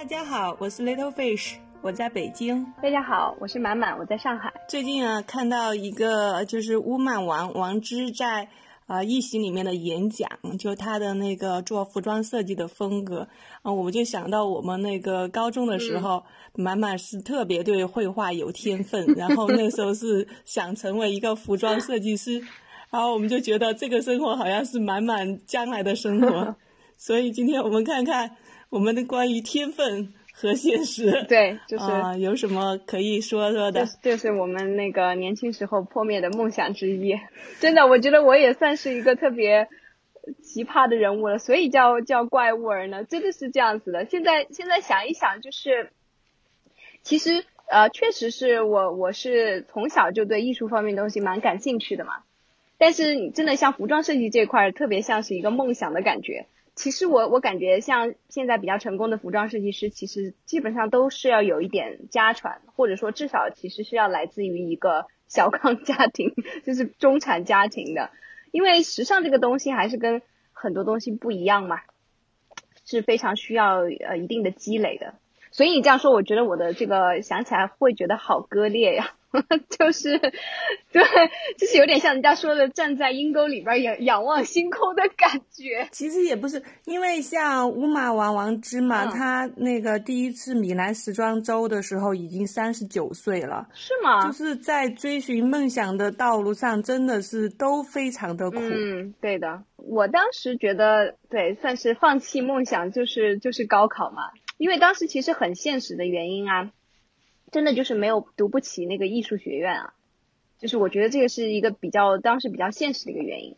大家好，我是 Little Fish，我在北京。大家好，我是满满，我在上海。最近啊，看到一个就是乌曼王王之在啊一席里面的演讲，就他的那个做服装设计的风格啊，我就想到我们那个高中的时候，满满是特别对绘画有天分，然后那时候是想成为一个服装设计师，然后我们就觉得这个生活好像是满满将来的生活，所以今天我们看看。我们的关于天分和现实，对，就是有什么可以说说的？就是我们那个年轻时候破灭的梦想之一。真的，我觉得我也算是一个特别奇葩的人物了，所以叫叫怪物儿呢，真的是这样子的。现在现在想一想，就是其实呃，确实是我我是从小就对艺术方面东西蛮感兴趣的嘛。但是你真的像服装设计这块，特别像是一个梦想的感觉。其实我我感觉像现在比较成功的服装设计师，其实基本上都是要有一点家传，或者说至少其实是要来自于一个 小康家庭，就是中产家庭的。因为时尚这个东西还是跟很多东西不一样嘛，是非常需要呃一定的积累的。所以你这样说，我觉得我的这个想起来会觉得好割裂呀。就是，对，就是有点像人家说的站在阴沟里边仰仰望星空的感觉。其实也不是，因为像乌马王王芝嘛，他那个第一次米兰时装周的时候已经三十九岁了。是吗？就是在追寻梦想的道路上，真的是都非常的苦。嗯，对的。我当时觉得，对，算是放弃梦想，就是就是高考嘛，因为当时其实很现实的原因啊。真的就是没有读不起那个艺术学院啊，就是我觉得这个是一个比较当时比较现实的一个原因，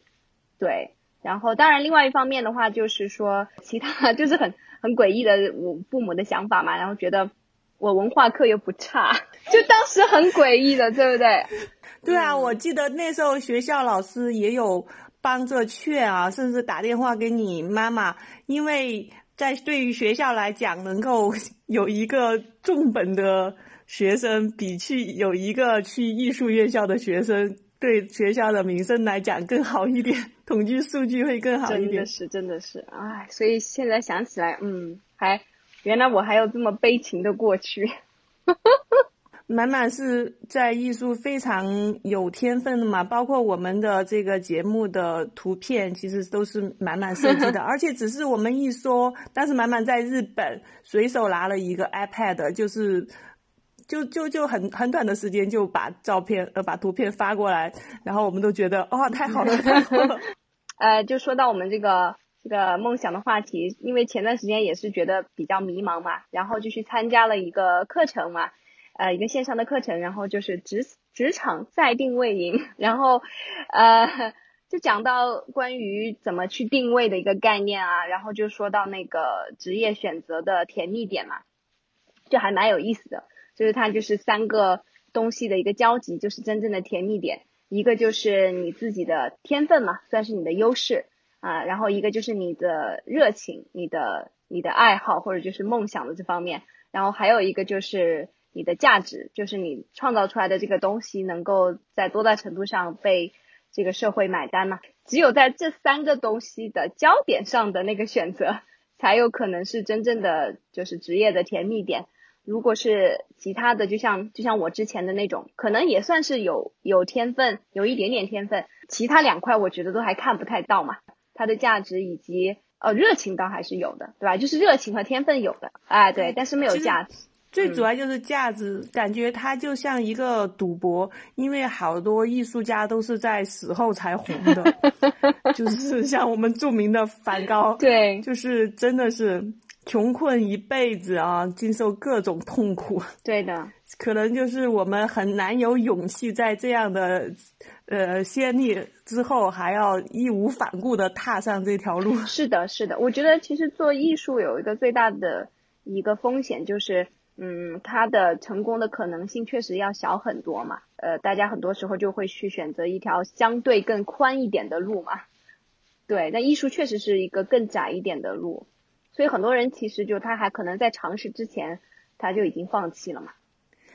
对。然后当然另外一方面的话就是说其他 就是很很诡异的我父母的想法嘛，然后觉得我文化课又不差，就当时很诡异的，对不对？对啊，我记得那时候学校老师也有帮着劝啊，甚至打电话给你妈妈，因为在对于学校来讲，能够有一个重本的。学生比去有一个去艺术院校的学生，对学校的名声来讲更好一点，统计数据会更好一点。真的是，真的是，哎，所以现在想起来，嗯，还原来我还有这么悲情的过去。满满是在艺术非常有天分的嘛，包括我们的这个节目的图片，其实都是满满设计的，而且只是我们一说，但是满满在日本随手拿了一个 iPad，就是。就就就很很短的时间就把照片呃把图片发过来，然后我们都觉得哦太好了太好了。呃，就说到我们这个这个梦想的话题，因为前段时间也是觉得比较迷茫嘛，然后就去参加了一个课程嘛，呃一个线上的课程，然后就是职职场再定位营，然后呃就讲到关于怎么去定位的一个概念啊，然后就说到那个职业选择的甜蜜点嘛，就还蛮有意思的。就是它就是三个东西的一个交集，就是真正的甜蜜点。一个就是你自己的天分嘛，算是你的优势啊。然后一个就是你的热情、你的你的爱好或者就是梦想的这方面。然后还有一个就是你的价值，就是你创造出来的这个东西能够在多大程度上被这个社会买单嘛。只有在这三个东西的焦点上的那个选择，才有可能是真正的就是职业的甜蜜点。如果是其他的，就像就像我之前的那种，可能也算是有有天分，有一点点天分。其他两块我觉得都还看不太到嘛，它的价值以及呃热情倒还是有的，对吧？就是热情和天分有的，哎对，但是没有价值。最主要就是价值，感觉它就像一个赌博，因为好多艺术家都是在死后才红的，就是像我们著名的梵高，对，就是真的是。穷困一辈子啊，经受各种痛苦。对的，可能就是我们很难有勇气在这样的呃先例之后，还要义无反顾的踏上这条路。是的，是的，我觉得其实做艺术有一个最大的一个风险，就是嗯，它的成功的可能性确实要小很多嘛。呃，大家很多时候就会去选择一条相对更宽一点的路嘛。对，那艺术确实是一个更窄一点的路。所以很多人其实就他还可能在尝试之前，他就已经放弃了嘛。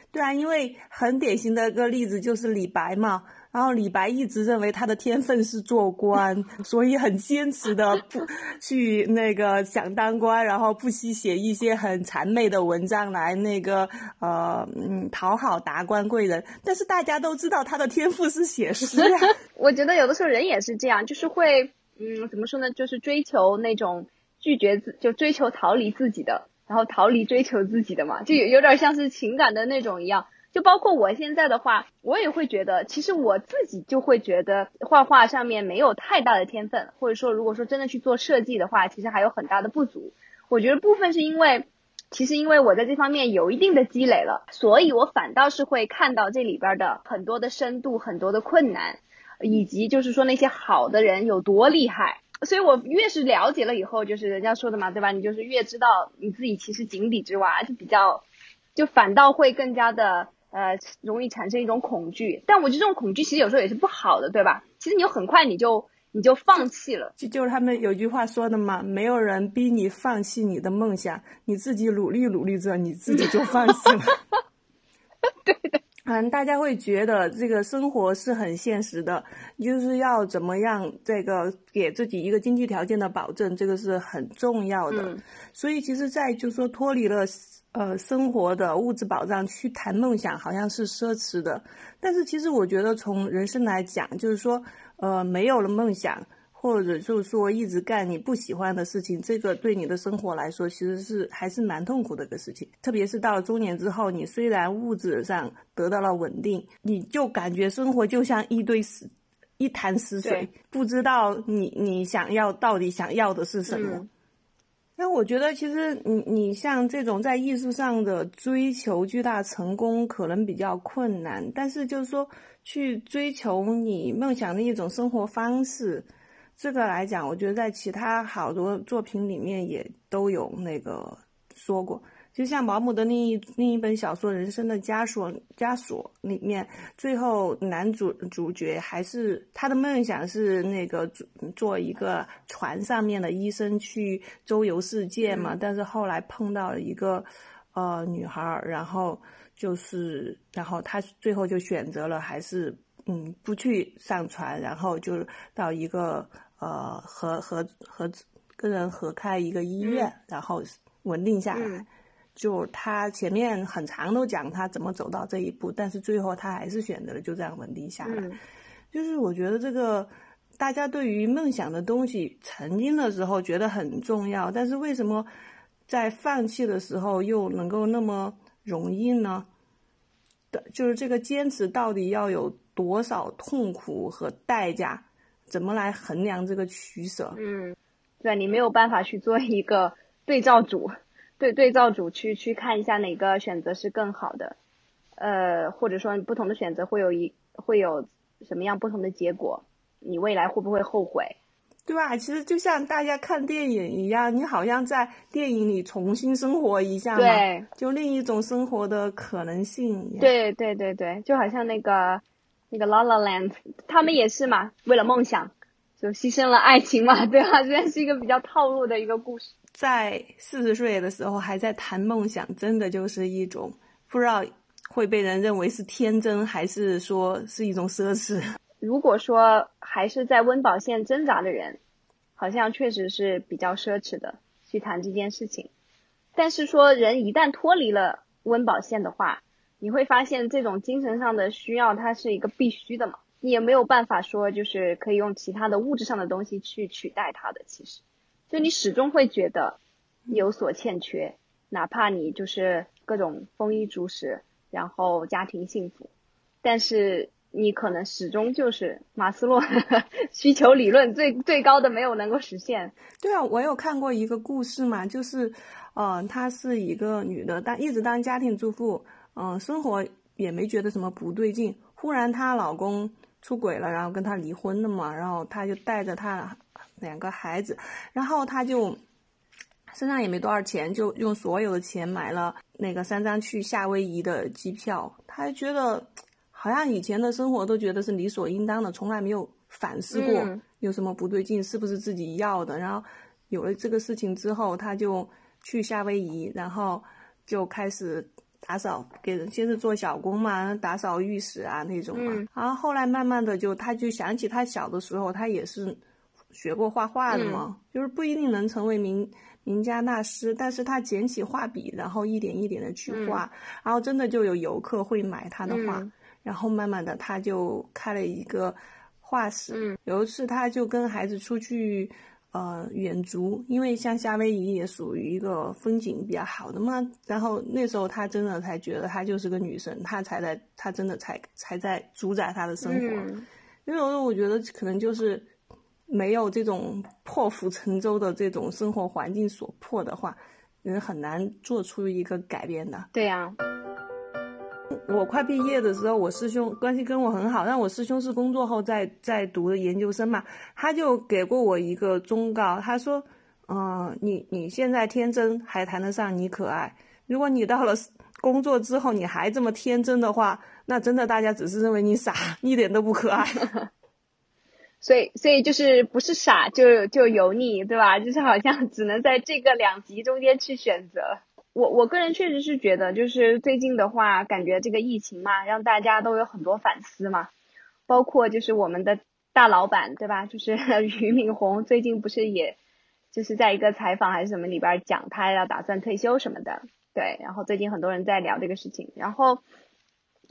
对啊，因为很典型的一个例子就是李白嘛。然后李白一直认为他的天分是做官，所以很坚持的不去那个想当官，然后不惜写一些很谄媚的文章来那个呃嗯讨好达官贵人。但是大家都知道他的天赋是写诗呀。我觉得有的时候人也是这样，就是会嗯怎么说呢，就是追求那种拒绝自就追求逃离自己的，然后逃离追求自己的嘛，就有有点像是情感的那种一样。就包括我现在的话，我也会觉得，其实我自己就会觉得画画上面没有太大的天分，或者说如果说真的去做设计的话，其实还有很大的不足。我觉得部分是因为，其实因为我在这方面有一定的积累了，所以我反倒是会看到这里边的很多的深度、很多的困难，以及就是说那些好的人有多厉害。所以我越是了解了以后，就是人家说的嘛，对吧？你就是越知道你自己其实井底之蛙，就比较，就反倒会更加的。呃，容易产生一种恐惧，但我觉得这种恐惧其实有时候也是不好的，对吧？其实你很快你就你就放弃了，就就是他们有句话说的嘛，没有人逼你放弃你的梦想，你自己努力努力着，你自己就放弃了。对的，嗯，大家会觉得这个生活是很现实的，就是要怎么样这个给自己一个经济条件的保证，这个是很重要的。所以其实，在就说脱离了。呃，生活的物质保障去谈梦想，好像是奢侈的。但是其实我觉得，从人生来讲，就是说，呃，没有了梦想，或者就是说一直干你不喜欢的事情，这个对你的生活来说，其实是还是蛮痛苦的一个事情。特别是到了中年之后，你虽然物质上得到了稳定，你就感觉生活就像一堆死一潭死水，不知道你你想要到底想要的是什么。那我觉得，其实你你像这种在艺术上的追求巨大成功，可能比较困难。但是就是说，去追求你梦想的一种生活方式，这个来讲，我觉得在其他好多作品里面也都有那个说过。就像毛姆的另一另一本小说《人生的枷锁》枷锁里面，最后男主主角还是他的梦想是那个做一个船上面的医生去周游世界嘛。但是后来碰到了一个呃女孩，然后就是然后他最后就选择了还是嗯不去上船，然后就到一个呃合合合跟人合开一个医院，然后稳定下来。就他前面很长都讲他怎么走到这一步，但是最后他还是选择了就这样稳定下来。就是我觉得这个大家对于梦想的东西，曾经的时候觉得很重要，但是为什么在放弃的时候又能够那么容易呢？的就是这个坚持到底要有多少痛苦和代价？怎么来衡量这个取舍？嗯，对你没有办法去做一个对照组。对对照组去去看一下哪个选择是更好的，呃，或者说不同的选择会有一会有什么样不同的结果，你未来会不会后悔？对吧？其实就像大家看电影一样，你好像在电影里重新生活一下嘛，就另一种生活的可能性。对对对对，就好像那个那个 La La Land，他们也是嘛，为了梦想就牺牲了爱情嘛，对吧？虽然是一个比较套路的一个故事。在四十岁的时候还在谈梦想，真的就是一种不知道会被人认为是天真，还是说是一种奢侈。如果说还是在温饱线挣扎的人，好像确实是比较奢侈的去谈这件事情。但是说人一旦脱离了温饱线的话，你会发现这种精神上的需要它是一个必须的嘛，你也没有办法说就是可以用其他的物质上的东西去取代它的，其实。就你始终会觉得有所欠缺，哪怕你就是各种丰衣足食，然后家庭幸福，但是你可能始终就是马斯洛 需求理论最最高的没有能够实现。对啊，我有看过一个故事嘛，就是，呃，她是一个女的，但一直当家庭主妇，嗯，生活也没觉得什么不对劲，忽然她老公出轨了，然后跟她离婚了嘛，然后她就带着她。两个孩子，然后她就身上也没多少钱，就用所有的钱买了那个三张去夏威夷的机票。她觉得好像以前的生活都觉得是理所应当的，从来没有反思过有什么不对劲，是不是自己要的。然后有了这个事情之后，她就去夏威夷，然后就开始打扫，给人先是做小工嘛，打扫浴室啊那种嘛。嗯。然后后来慢慢的就，他就想起他小的时候，他也是学过画画的嘛，就是不一定能成为名名家大师，但是他捡起画笔，然后一点一点的去画，然后真的就有游客会买他的画，嗯。然后慢慢的他就开了一个画室。嗯。有一次他就跟孩子出去。呃，远足，因为像夏威夷也属于一个风景比较好的嘛。然后那时候他真的才觉得她就是个女神，她才在，她真的才才在主宰她的生活。嗯因为我觉得可能就是没有这种破釜沉舟的这种生活环境所迫的话，人很难做出一个改变的。对呀、我快毕业的时候，我师兄关系跟我很好，但我师兄是工作后在在读的研究生嘛，他就给过我一个忠告，他说，嗯、你你现在天真还谈得上你可爱，如果你到了工作之后你还这么天真的话，那真的大家只是认为你傻，一点都不可爱。所以所以就是不是傻就就油腻，对吧？就是好像只能在这个两极中间去选择。我我个人确实是觉得，就是最近的话，感觉这个疫情嘛，让大家都有很多反思嘛，包括就是我们的大老板，对吧？就是 俞敏洪最近不是也，就是在一个采访还是什么里边讲他要打算退休什么的，对。然后最近很多人在聊这个事情，然后。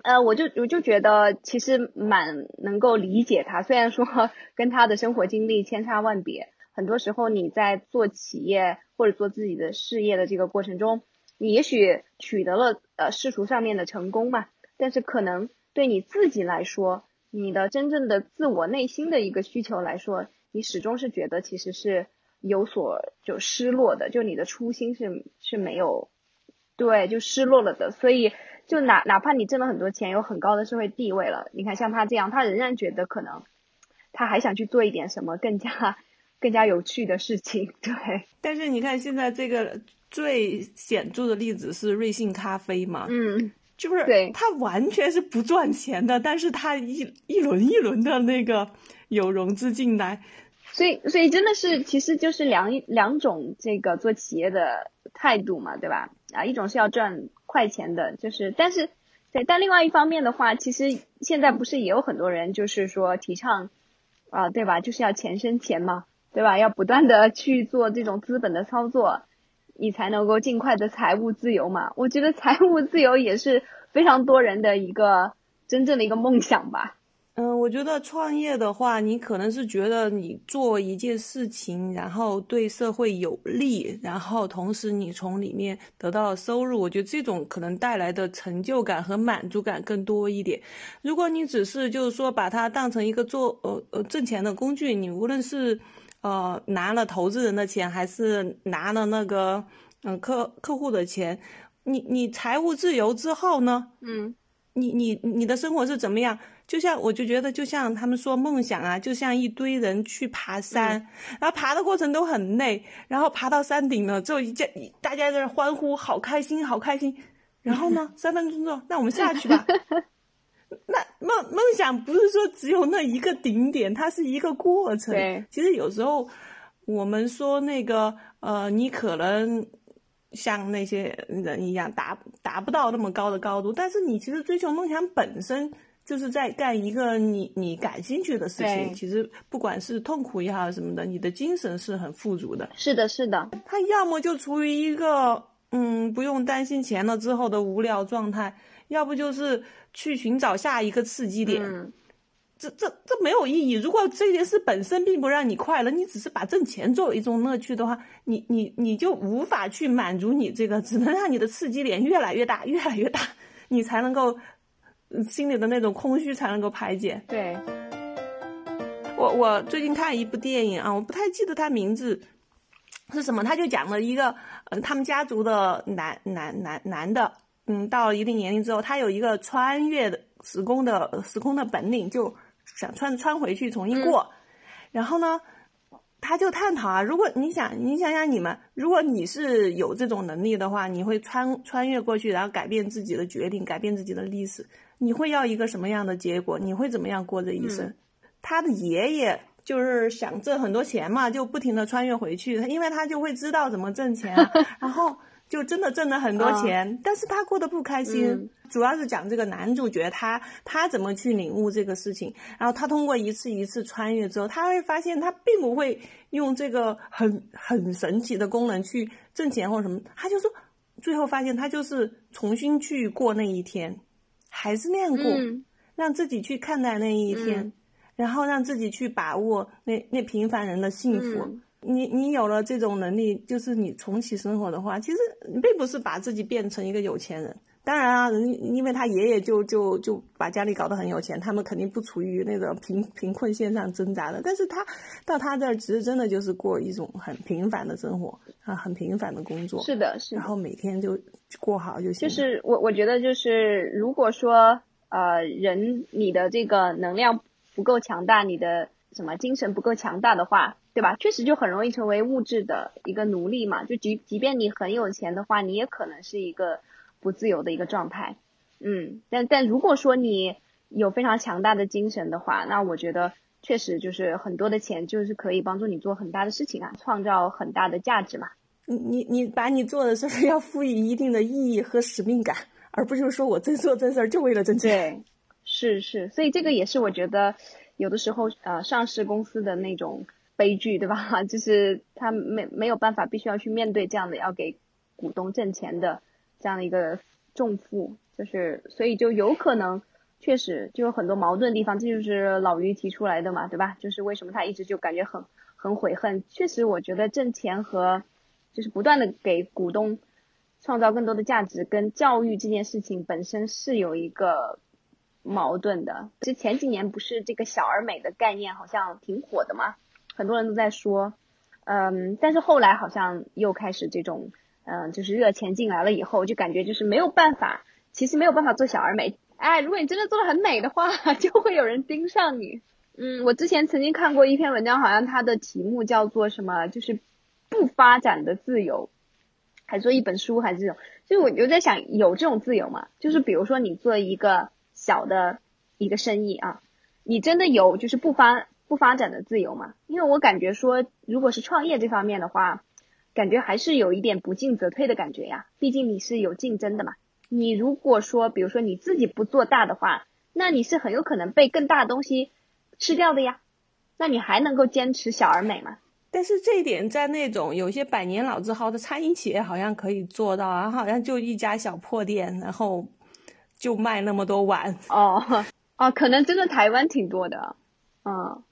呃，我就我就觉得其实蛮能够理解他，虽然说 跟他的生活经历千差万别，很多时候你在做企业或者做自己的事业的这个过程中，你也许取得了呃世俗上面的成功嘛，但是可能对你自己来说，你的真正的自我内心的一个需求来说，你始终是觉得其实是有所就失落的，就你的初心是是没有，对，就失落了的，所以。就哪哪怕你挣了很多钱，有很高的社会地位了，你看像他这样，他仍然觉得可能他还想去做一点什么更加更加有趣的事情，对。但是你看现在这个最显著的例子是瑞幸咖啡嘛，嗯，就是对它完全是不赚钱的，但是它一一轮一轮的那个有融资进来，所以所以真的是其实就是两两种这个做企业的态度嘛，对吧？啊，一种是要赚快钱的，就是但是对，但另外一方面的话，其实现在不是也有很多人就是说提倡啊，对吧？就是要钱生钱嘛，对吧？要不断的去做这种资本的操作，你才能够尽快的财务自由嘛。我觉得财务自由也是非常多人的一个真正的一个梦想吧。嗯，我觉得创业的话，你可能是觉得你做一件事情，然后对社会有利，然后同时你从里面得到收入，我觉得这种可能带来的成就感和满足感更多一点。如果你只是就是说把它当成一个做呃呃挣钱的工具，你无论是呃拿了投资人的钱，还是拿了那个嗯、呃客客户的钱，你你财务自由之后呢？嗯你你你的生活是怎么样？就像我就觉得，就像他们说梦想啊，就像一堆人去爬山，然后爬的过程都很累，然后爬到山顶了之后，一家大家在那欢呼，好开心，好开心。然后呢，三分钟之后，那我们下去吧。那梦梦想不是说只有那一个顶点，它是一个过程。对，其实有时候我们说那个呃，你可能像那些人一样达达不到那么高的高度，但是你其实追求梦想本身就是在干一个你你感兴趣的事情。对其实不管是痛苦也好什么的，你的精神是很富足的。是的，是的，他要么就处于一个嗯不用担心钱了之后的无聊状态，要不就是去寻找下一个刺激点。嗯，这这这没有意义。如果这件事本身并不让你快乐，你只是把挣钱作为一种乐趣的话，你你你就无法去满足你这个，只能让你的刺激点越来越大，越来越大，你才能够呃心里的那种空虚才能够排解。对，我我最近看一部电影啊，我不太记得它名字是什么，他就讲了一个，嗯、他们家族的男男男男的，嗯，到了一定年龄之后，他有一个穿越的时空的时空的本领，就想穿穿回去重新过，然后呢。他就探讨啊，如果你想，你想想你们，如果你是有这种能力的话，你会穿穿越过去，然后改变自己的决定，改变自己的历史，你会要一个什么样的结果？你会怎么样过这一生？他的爷爷就是想挣很多钱嘛，就不停的穿越回去，因为他就会知道怎么挣钱啊。然后就真的挣了很多钱，但是他过得不开心。嗯。主要是讲这个男主角他他怎么去领悟这个事情，然后他通过一次一次穿越之后，他会发现他并不会用这个很很神奇的功能去挣钱或什么，他就说最后发现他就是重新去过那一天，还是那样过，嗯。让自己去看待那一天，嗯然后让自己去把握那那平凡人的幸福。嗯你你有了这种能力，就是你重启生活的话，其实并不是把自己变成一个有钱人。当然啊，人因为他爷爷就就就把家里搞得很有钱，他们肯定不处于那个贫贫困线上挣扎的。但是他到他这儿，其实真的就是过一种很平凡的生活啊，很平凡的工作，是的，是的然。后每天就过好就行就。是我我觉得就是如果说呃人你的这个能量不够强大，你的什么精神不够强大的话，对吧？确实就很容易成为物质的一个奴隶嘛。就即即便你很有钱的话，你也可能是一个不自由的一个状态。嗯，但但如果说你有非常强大的精神的话，那我觉得确实就是很多的钱就是可以帮助你做很大的事情啊，创造很大的价值嘛。你你你把你做的事儿要赋予一定的意义和使命感，而不是说我真做真事儿就为了挣钱。是是，所以这个也是我觉得有的时候呃上市公司的那种悲剧，对吧？就是他没没有办法，必须要去面对这样的要给股东挣钱的这样的一个重负，就是所以就有可能确实就有很多矛盾的地方，这就是老于提出来的嘛，对吧？就是为什么他一直就感觉很很悔恨。确实，我觉得挣钱和就是不断的给股东创造更多的价值，跟教育这件事情本身是有一个矛盾的。就前几年不是这个小而美的概念好像挺火的嘛，很多人都在说，嗯，但是后来好像又开始这种，嗯，就是热钱进来了以后，就感觉就是没有办法，其实没有办法做小而美。哎，如果你真的做的很美的话，就会有人盯上你。嗯，我之前曾经看过一篇文章，好像它的题目叫做什么，就是不发展的自由，还说一本书还是这种，所以我就在想，有这种自由吗？就是比如说你做一个小的一个生意啊，你真的有就是不发不发展的自由吗？因为我感觉说，如果是创业这方面的话，感觉还是有一点不进则退的感觉呀，毕竟你是有竞争的嘛。你如果说，比如说你自己不做大的话，那你是很有可能被更大的东西吃掉的呀。那你还能够坚持小而美吗？但是这一点在那种有些百年老字号的餐饮企业好像可以做到啊，好像就一家小破店，然后就卖那么多碗。哦 哦，可能真的台湾挺多的，嗯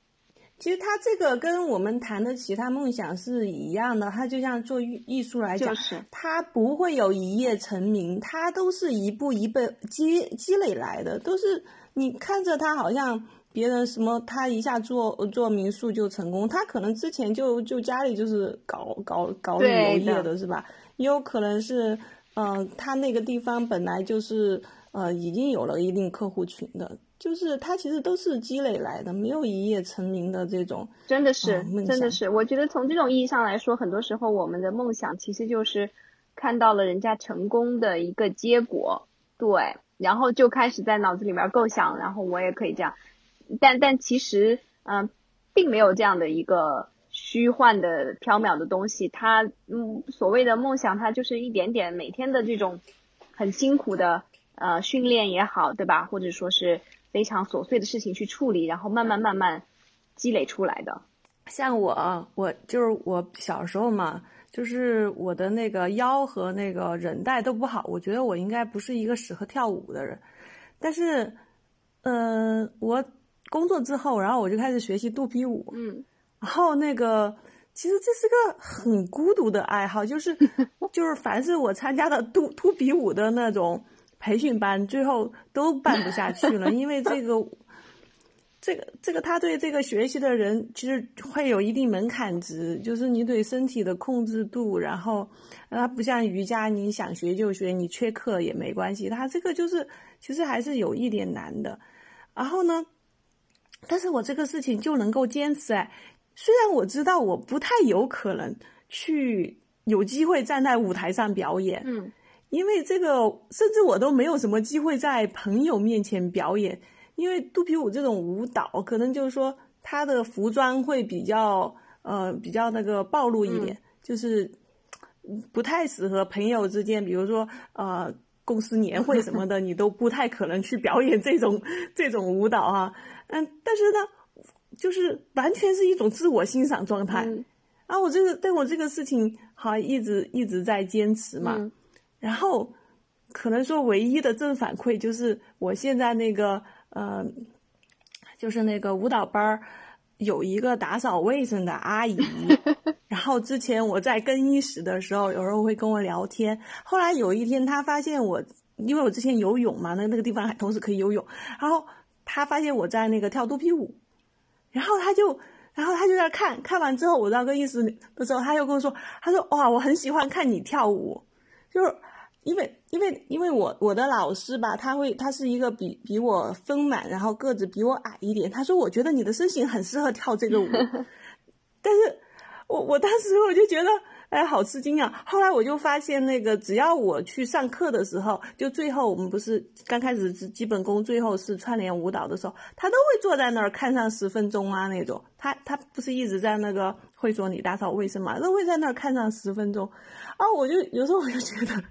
其实他这个跟我们谈的其他梦想是一样的，他就像做艺艺术来讲，就是他不会有一夜成名，他都是一步一步积积累来的，都是你看着他好像别人什么，他一下做做民宿就成功，他可能之前就就家里就是搞搞搞旅游业的是吧？也有可能是，嗯、他那个地方本来就是呃已经有了一定客户群的，就是他其实都是积累来的，没有一夜成名的这种。真的是，真的是，我觉得从这种意义上来说，很多时候我们的梦想其实就是看到了人家成功的一个结果，对，然后就开始在脑子里面构想，然后我也可以这样，但但其实，嗯、并没有这样的一个虚幻的缥缈的东西，它，嗯，所谓的梦想，它就是一点点每天的这种很辛苦的呃训练也好，对吧？或者说是非常琐碎的事情去处理，然后慢慢慢慢积累出来的。像我，我就是我小时候嘛，就是我的那个腰和那个韧带都不好，我觉得我应该不是一个适合跳舞的人。但是，嗯、我工作之后，然后我就开始学习肚皮舞，嗯，然后那个，其实这是个很孤独的爱好，就是 就是凡是我参加的肚肚皮舞的那种培训班，最后都办不下去了，因为这个。这个这个，他对这个学习的人其实会有一定门槛值，就是你对身体的控制度，然后它不像瑜伽，你想学就学，你缺课也没关系。他这个就是其实还是有一点难的。然后呢，但是我这个事情就能够坚持哎，虽然我知道我不太有可能去有机会站在舞台上表演，嗯，因为这个甚至我都没有什么机会在朋友面前表演。因为肚皮舞这种舞蹈，可能就是说它的服装会比较呃比较那个暴露一点，嗯、就是 不太适合朋友之间，比如说呃公司年会什么的，你都不太可能去表演这种这种舞蹈哈。嗯，但是呢，就是完全是一种自我欣赏状态。啊，我这个对我这个事情好一直一直在坚持嘛。然后可能说唯一的正反馈就是我现在那个呃，就是那个舞蹈班儿。有一个打扫卫生的阿姨，然后之前我在更衣室的时候，有时候会跟我聊天。后来有一天，他发现我，因为我之前游泳嘛，那那个地方还同时可以游泳，然后他发现我在那个跳肚皮舞，然后他就，然后他就在看看完之后，我到更衣室的时候，他又跟我说，他说哇，我很喜欢看你跳舞，就是。因为因为因为我我的老师吧，他会他是一个比比我丰满，然后个子比我矮一点。他说我觉得你的身形很适合跳这个舞，但是我我当时我就觉得哎好吃惊啊。后来我就发现那个只要我去上课的时候，就最后我们不是刚开始是基本功，最后是串联舞蹈的时候，他都会坐在那儿看上十分钟啊那种。他他不是一直在那个会所里打扫卫生嘛，都会在那儿看上十分钟。啊，我就有时候我就觉得。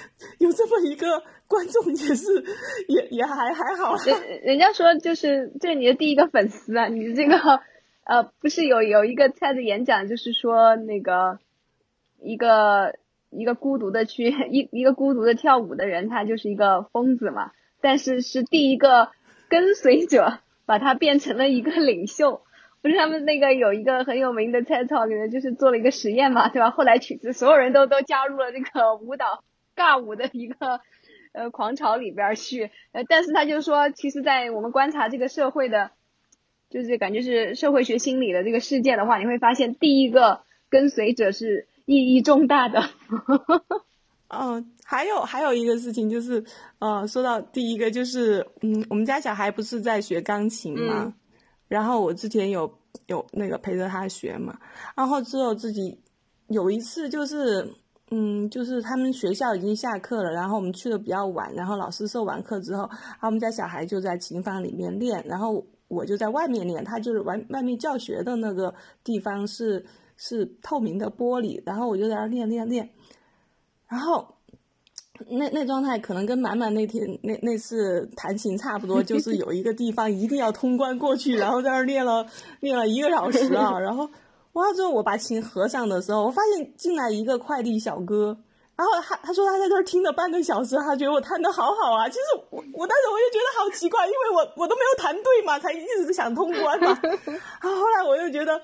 有这么一个观众也是，也也还还好。人人家说就是这是你的第一个粉丝啊，你这个呃不是有有一个他的演讲，就是说那个一个一个孤独的去 一一个孤独的跳舞的人，他就是一个疯子嘛。但是是第一个跟随者把他变成了一个领袖。不是他们那个有一个很有名的 TED Talk 里面就是做了一个实验嘛，对吧？后来曲子所有人都都加入了这个舞蹈。尬舞的一个呃狂潮里边去，呃，但是他就说，其实，在我们观察这个社会的，就是感觉是社会学心理的这个事件的话，你会发现第一个跟随者是意义重大的。嗯，还有还有一个事情就是，呃，说到第一个就是，嗯，我们家小孩不是在学钢琴嘛，然后我之前有有那个陪着他学嘛，然后之后自己有一次就是。嗯，就是他们学校已经下课了，然后我们去的比较晚，然后老师授完课之后，他们家小孩就在琴房里面练，然后我就在外面练。他就是外外面教学的那个地方是是透明的玻璃，然后我就在那练练练。然后那那状态可能跟满满那天那那次弹琴差不多，就是有一个地方一定要通关过去，然后在那练了练了一个小时啊，然后。完了之后，我把琴合上的时候，我发现进来一个快递小哥，然后他他说他在这儿听了半个小时，他觉得我弹的好好啊。其实我我当时我就觉得好奇怪，因为我我都没有弹对嘛，才一直想通关嘛。然后后来我又觉得，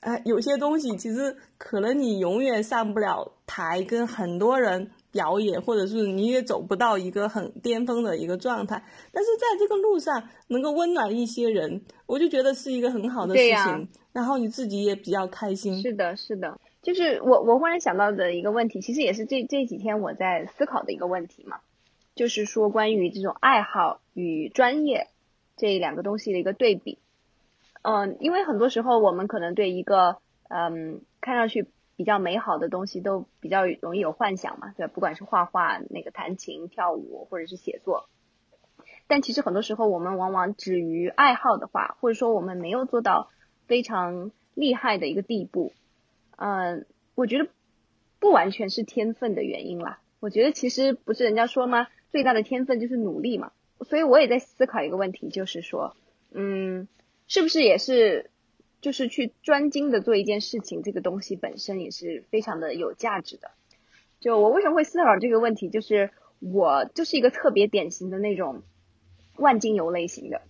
哎，有些东西其实可能你永远上不了台，跟很多人。表演，或者是你也走不到一个很巅峰的一个状态，但是在这个路上能够温暖一些人，我就觉得是一个很好的事情。然后你自己也比较开心。是的，是的，就是我我忽然想到的一个问题，其实也是这这几天我在思考的一个问题嘛，就是说关于这种爱好与专业这两个东西的一个对比。嗯，因为很多时候我们可能对一个嗯看上去。比较美好的东西都比较容易有幻想嘛，对吧？不管是画画、那个弹琴、跳舞，或者是写作，但其实很多时候我们往往止于爱好的话，或者说我们没有做到非常厉害的一个地步，嗯，我觉得不完全是天分的原因啦。我觉得其实不是人家说吗？最大的天分就是努力嘛。所以我也在思考一个问题，就是说，嗯，是不是也是？就是去专精的做一件事情，这个东西本身也是非常的有价值的。就我为什么会思考这个问题，就是我就是一个特别典型的那种万金油类型的，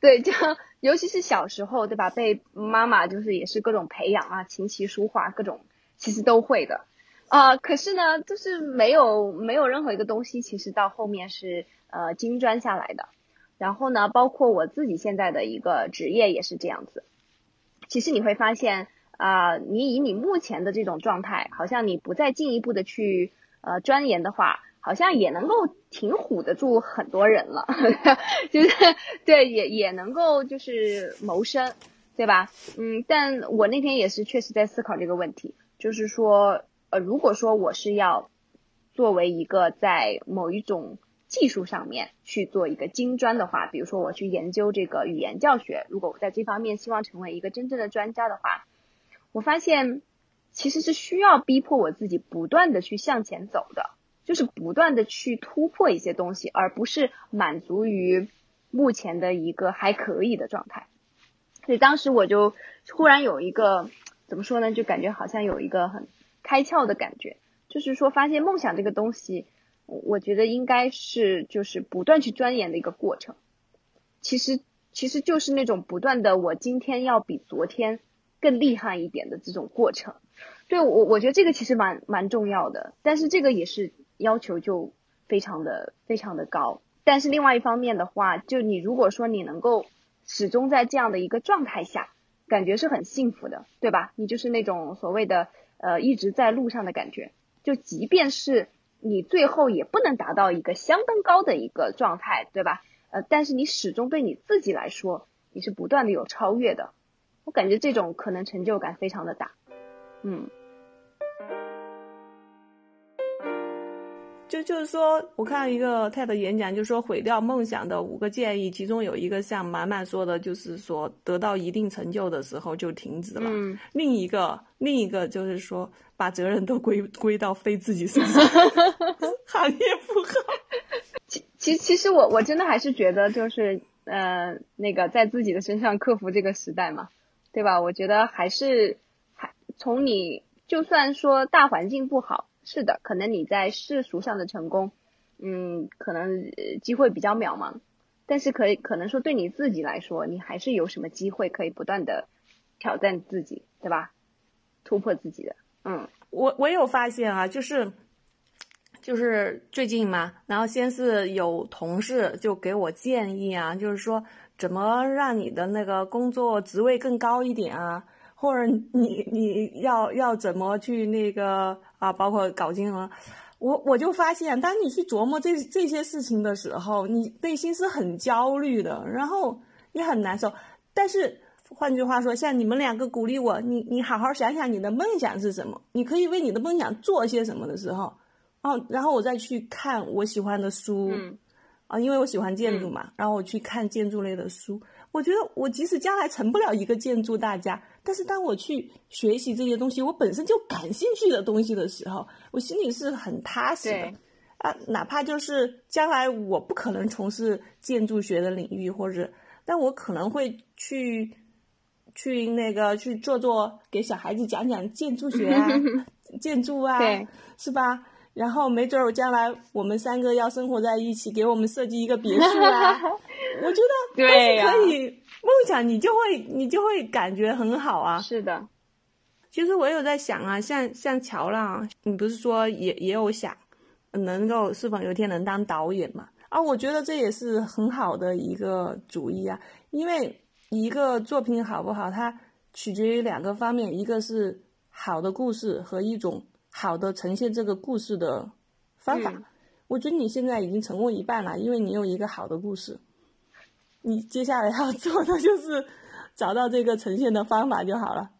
对，就尤其是小时候，对吧？被妈妈就是也是各种培养啊，琴棋书画各种其实都会的啊。可是呢，就是没有没有任何一个东西，其实到后面是呃精专下来的。然后呢，包括我自己现在的一个职业也是这样子。其实你会发现，啊，你以你目前的这种状态，好像你不再进一步的去呃钻研的话，好像也能够挺唬得住很多人了，就是对，也也能够就是谋生，对吧？嗯，但我那天也是确实在思考这个问题，就是说，呃，如果说我是要作为一个在某一种技术上面去做一个精专的话，比如说我去研究这个语言教学，如果我在这方面希望成为一个真正的专家的话，我发现其实是需要逼迫我自己不断的去向前走的，就是不断的去突破一些东西，而不是满足于目前的一个还可以的状态。所以当时我就忽然有一个怎么说呢，就感觉好像有一个很开窍的感觉，就是说发现梦想这个东西，我觉得应该是就是不断去钻研的一个过程。其实其实就是那种不断的，我今天要比昨天更厉害一点的这种过程。对我，我觉得这个其实蛮蛮重要的，但是这个也是要求就非常的非常的高。但是另外一方面的话，就你如果说你能够始终在这样的一个状态下，感觉是很幸福的，对吧？你就是那种所谓的呃一直在路上的感觉。就即便是你最后也不能达到一个相当高的一个状态，对吧？呃，但是你始终对你自己来说，你是不断的有超越的。我感觉这种可能成就感非常的大。嗯，就就是说，我看一个 TED 演讲，就是说毁掉梦想的五个建议，其中有一个像满满说的，就是说得到一定成就的时候就停止了。嗯，另一个另一个就是说把责任都归归到非自己身上，行业不好。其其其实我我真的还是觉得就是呃那个在自己的身上克服这个时代嘛，对吧？我觉得还是还。从你就算说大环境不好，是的，可能你在世俗上的成功，嗯，可能机会比较渺茫，但是可以可能说对你自己来说，你还是有什么机会可以不断的挑战自己，对吧？突破自己的，嗯，我我有发现啊，就是就是最近嘛，然后先是有同事就给我建议啊，就是说怎么让你的那个工作职位更高一点啊。或者你你要要怎么去那个啊？包括搞金融，我我就发现，当你去琢磨这这些事情的时候，你内心是很焦虑的，然后也很难受。但是换句话说，像你们两个鼓励我，你你好好想想你的梦想是什么，你可以为你的梦想做些什么的时候，哦，然后我再去看我喜欢的书，啊，因为我喜欢建筑嘛，然后我去看建筑类的书。我觉得我即使将来成不了一个建筑大家，但是当我去学习这些东西，我本身就感兴趣的东西的时候，我心里是很踏实的。啊，哪怕就是将来我不可能从事建筑学的领域，或者，但我可能会去去那个去做做给小孩子讲讲建筑学啊，建筑啊，是吧？然后没准儿将来我们三个要生活在一起，给我们设计一个别墅啊。我觉得都是可以，梦想你就会你就会感觉很好啊。是的，其实我有在想啊，像像乔浪，你不是说也也有想能够是否有一天能当导演嘛？啊，我觉得这也是很好的一个主意啊。因为一个作品好不好，它取决于两个方面，一个是好的故事和一种好的呈现这个故事的方法。我觉得你现在已经成功一半了，因为你有一个好的故事。你接下来要做的就是找到这个呈现的方法就好了。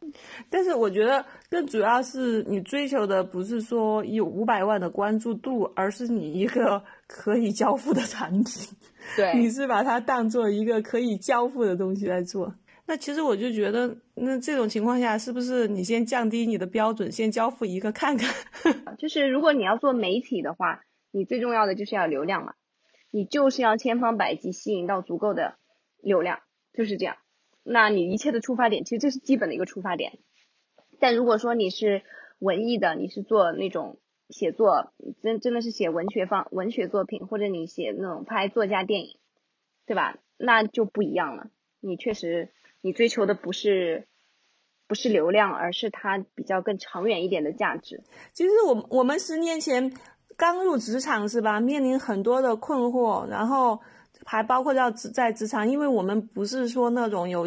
但是我觉得更主要是你追求的不是说有五百万的关注度，而是你一个可以交付的产品。对，你是把它当做一个可以交付的东西来做。那其实我就觉得，那这种情况下，是不是你先降低你的标准，先交付一个看看？就是如果你要做媒体的话，你最重要的就是要流量嘛。你就是要千方百计吸引到足够的流量，就是这样。那你一切的出发点，其实这是基本的一个出发点。但如果说你是文艺的，你是做那种写作，真真的是写文学方文学作品，或者你写那种拍作家电影，对吧？那就不一样了。你确实，你追求的不是不是流量，而是它比较更长远一点的价值。其实我我们十年前。刚入职场是吧？面临很多的困惑，然后还包括要在职场，因为我们不是说那种有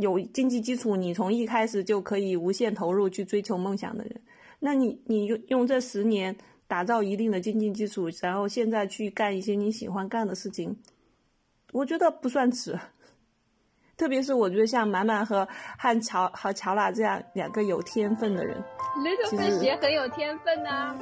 有经济基础，你从一开始就可以无限投入去追求梦想的人。那你你用用这十年打造一定的经济基础，然后现在去干一些你喜欢干的事情，我觉得不算迟。特别是我觉得像满满和和乔和乔拉这样两个有天分的人，little fish 也很有天分呐。